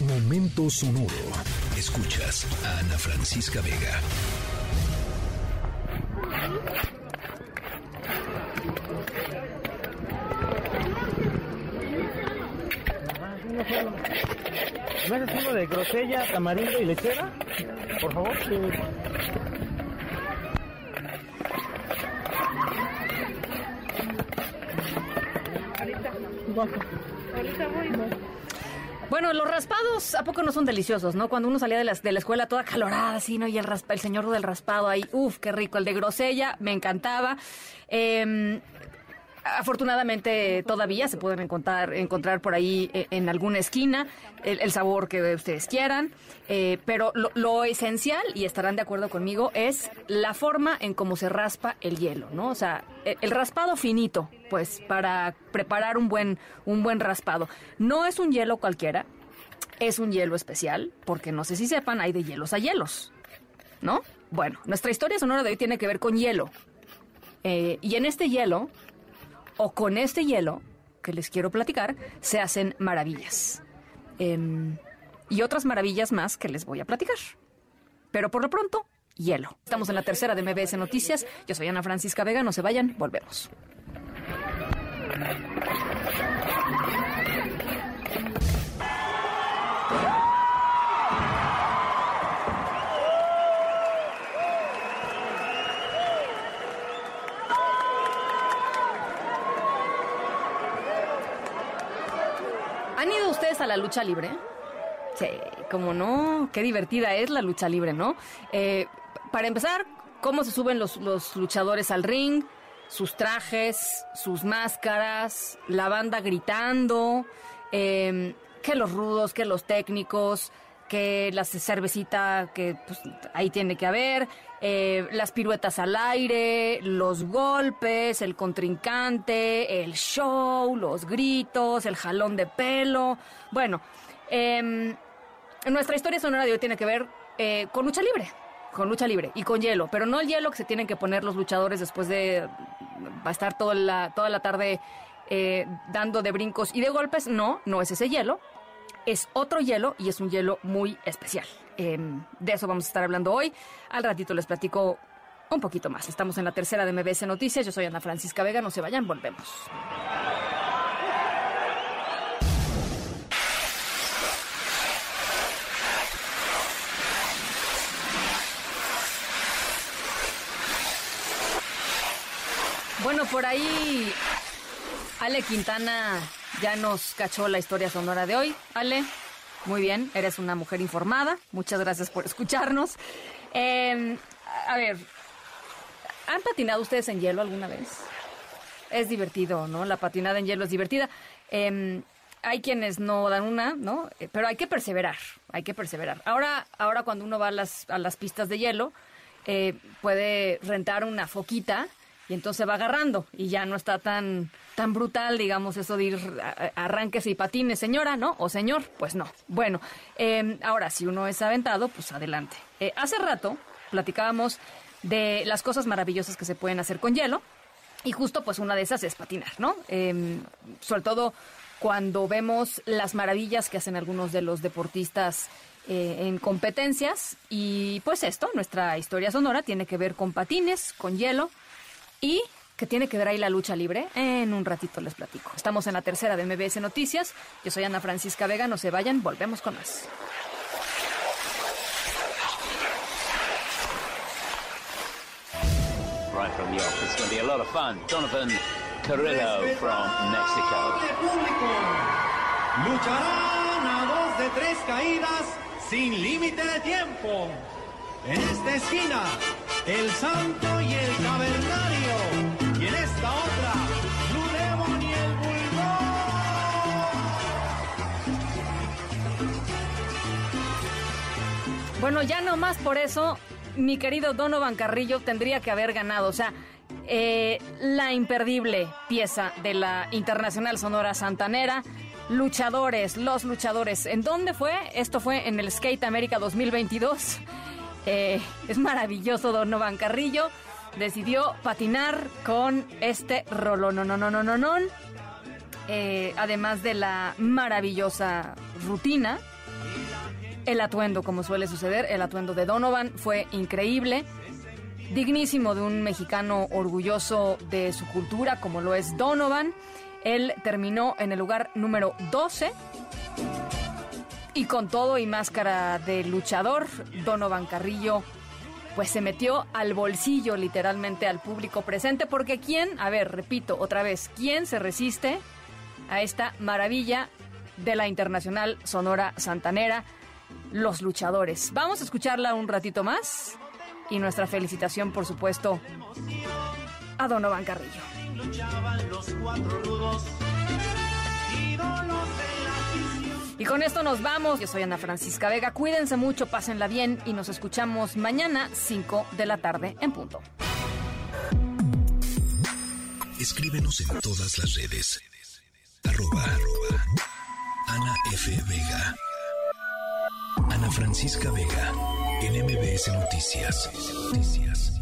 Momento sonoro. Escuchas a Ana Francisca Vega. ¿Me haces uno de grosella, tamarindo y lechera? Por favor. Bueno, los raspados, ¿a poco no son deliciosos, no? Cuando uno salía de la, de la escuela toda calorada, así, ¿no? Y el, raspa, el señor del raspado ahí, uff, qué rico. El de grosella, me encantaba. Eh, afortunadamente todavía se pueden encontrar, encontrar por ahí eh, en alguna esquina el, sabor que ustedes quieran, eh, pero lo, esencial, y estarán de acuerdo conmigo, es la forma en cómo se raspa el hielo, ¿no? O sea, el, el, raspado finito, pues, para preparar un buen, un buen raspado. No es un hielo cualquiera, es un hielo especial, porque no sé si sepan, hay de hielos a hielos, ¿no? Bueno, nuestra historia sonora de hoy tiene que ver con hielo. Eh, y en este hielo o con este hielo que les quiero platicar, se hacen maravillas. Eh, y otras maravillas más que les voy a platicar. Pero por lo pronto, hielo. Estamos en la tercera de MBS Noticias. Yo soy Ana Francisca Vega. No se vayan, volvemos. ¿Han ido ustedes a la lucha libre? Sí, como no, qué divertida es la lucha libre, ¿no? Eh, para empezar, ¿cómo se suben los, los, luchadores al ring? Sus trajes, sus máscaras, la banda gritando, eh, que los rudos, que los técnicos, que la cervecita que pues, ahí tiene que haber, eh, las piruetas al aire, los golpes, el contrincante, el show, los gritos, el jalón de pelo. Bueno, eh, nuestra historia sonora de hoy tiene que ver eh, con lucha libre. Con lucha libre y con hielo, pero no el hielo que se tienen que poner los luchadores después de va a estar toda la, toda la tarde eh, dando de brincos y de golpes. No, no es ese hielo es otro hielo y es un hielo muy especial. Eh, de eso vamos a estar hablando hoy. Al ratito les platico un poquito más. Estamos en la tercera de MBS Noticias. Yo soy Ana Francisca Vega. No se vayan, volvemos. Bueno, por ahí Ale Quintana ya nos cachó la historia sonora de hoy. Ale, muy bien, eres una mujer informada. Muchas gracias por escucharnos. Eh, a ver, ¿han patinado ustedes en hielo alguna vez? Es divertido, ¿no? La patinada en hielo es divertida. Eh, hay quienes no dan una, ¿no? Eh, pero hay que perseverar, hay que perseverar. Ahora, ahora cuando uno va a las, a las pistas de hielo, eh, puede rentar una foquita y entonces va agarrando y ya no está tan tan brutal, digamos, eso de ir a, arranques y patines, señora, ¿no? O señor, pues no. Bueno, eh, ahora, si uno es aventado, pues adelante. Eh, hace rato platicábamos de las cosas maravillosas que se pueden hacer con hielo y justo pues una de esas es patinar, ¿no? Eh, sobre todo cuando vemos las maravillas que hacen algunos de los deportistas eh, en competencias y pues esto, nuestra historia sonora tiene que ver con patines, con hielo y que tiene que ver ahí la lucha libre. En un ratito les platico. Estamos en la tercera de MBS Noticias. Yo soy Ana Francisca Vega. No se vayan, volvemos con más. Right from the off, it's going to be a lot of fun. Donovan Carrillo from Mexico. Lucharán a dos de tres caídas sin límite de tiempo. En esta esquina, el santo y el cavernario. Y en esta otra, Blue y el Bulldog. Bueno, ya no más por eso, mi querido Donovan Carrillo tendría que haber ganado. O sea, eh, la imperdible pieza de la Internacional Sonora Santanera. Luchadores, los luchadores. ¿En dónde fue? Esto fue en el Skate América 2022. Eh, es maravilloso Donovan Carrillo. Decidió patinar con este rolón. Eh, además de la maravillosa rutina El atuendo, como suele suceder, el atuendo de Donovan fue increíble, dignísimo de un mexicano orgulloso de su cultura, como lo es Donovan. Él terminó en el lugar número 12 y con todo y máscara de luchador, Donovan Carrillo pues se metió al bolsillo literalmente al público presente, porque ¿quién, a ver, repito otra vez, quién se resiste a esta maravilla de la Internacional Sonora Santanera? Los luchadores. Vamos a escucharla un ratito más y nuestra felicitación, por supuesto, a Donovan Carrillo. Y con esto nos vamos. Yo soy Ana Francisca Vega. Cuídense mucho, pásenla bien y nos escuchamos mañana 5 de la tarde en punto. Escríbenos en todas las redes. Arroba, Ana F. Vega. Ana Francisca Vega. En MBS Noticias. Noticias.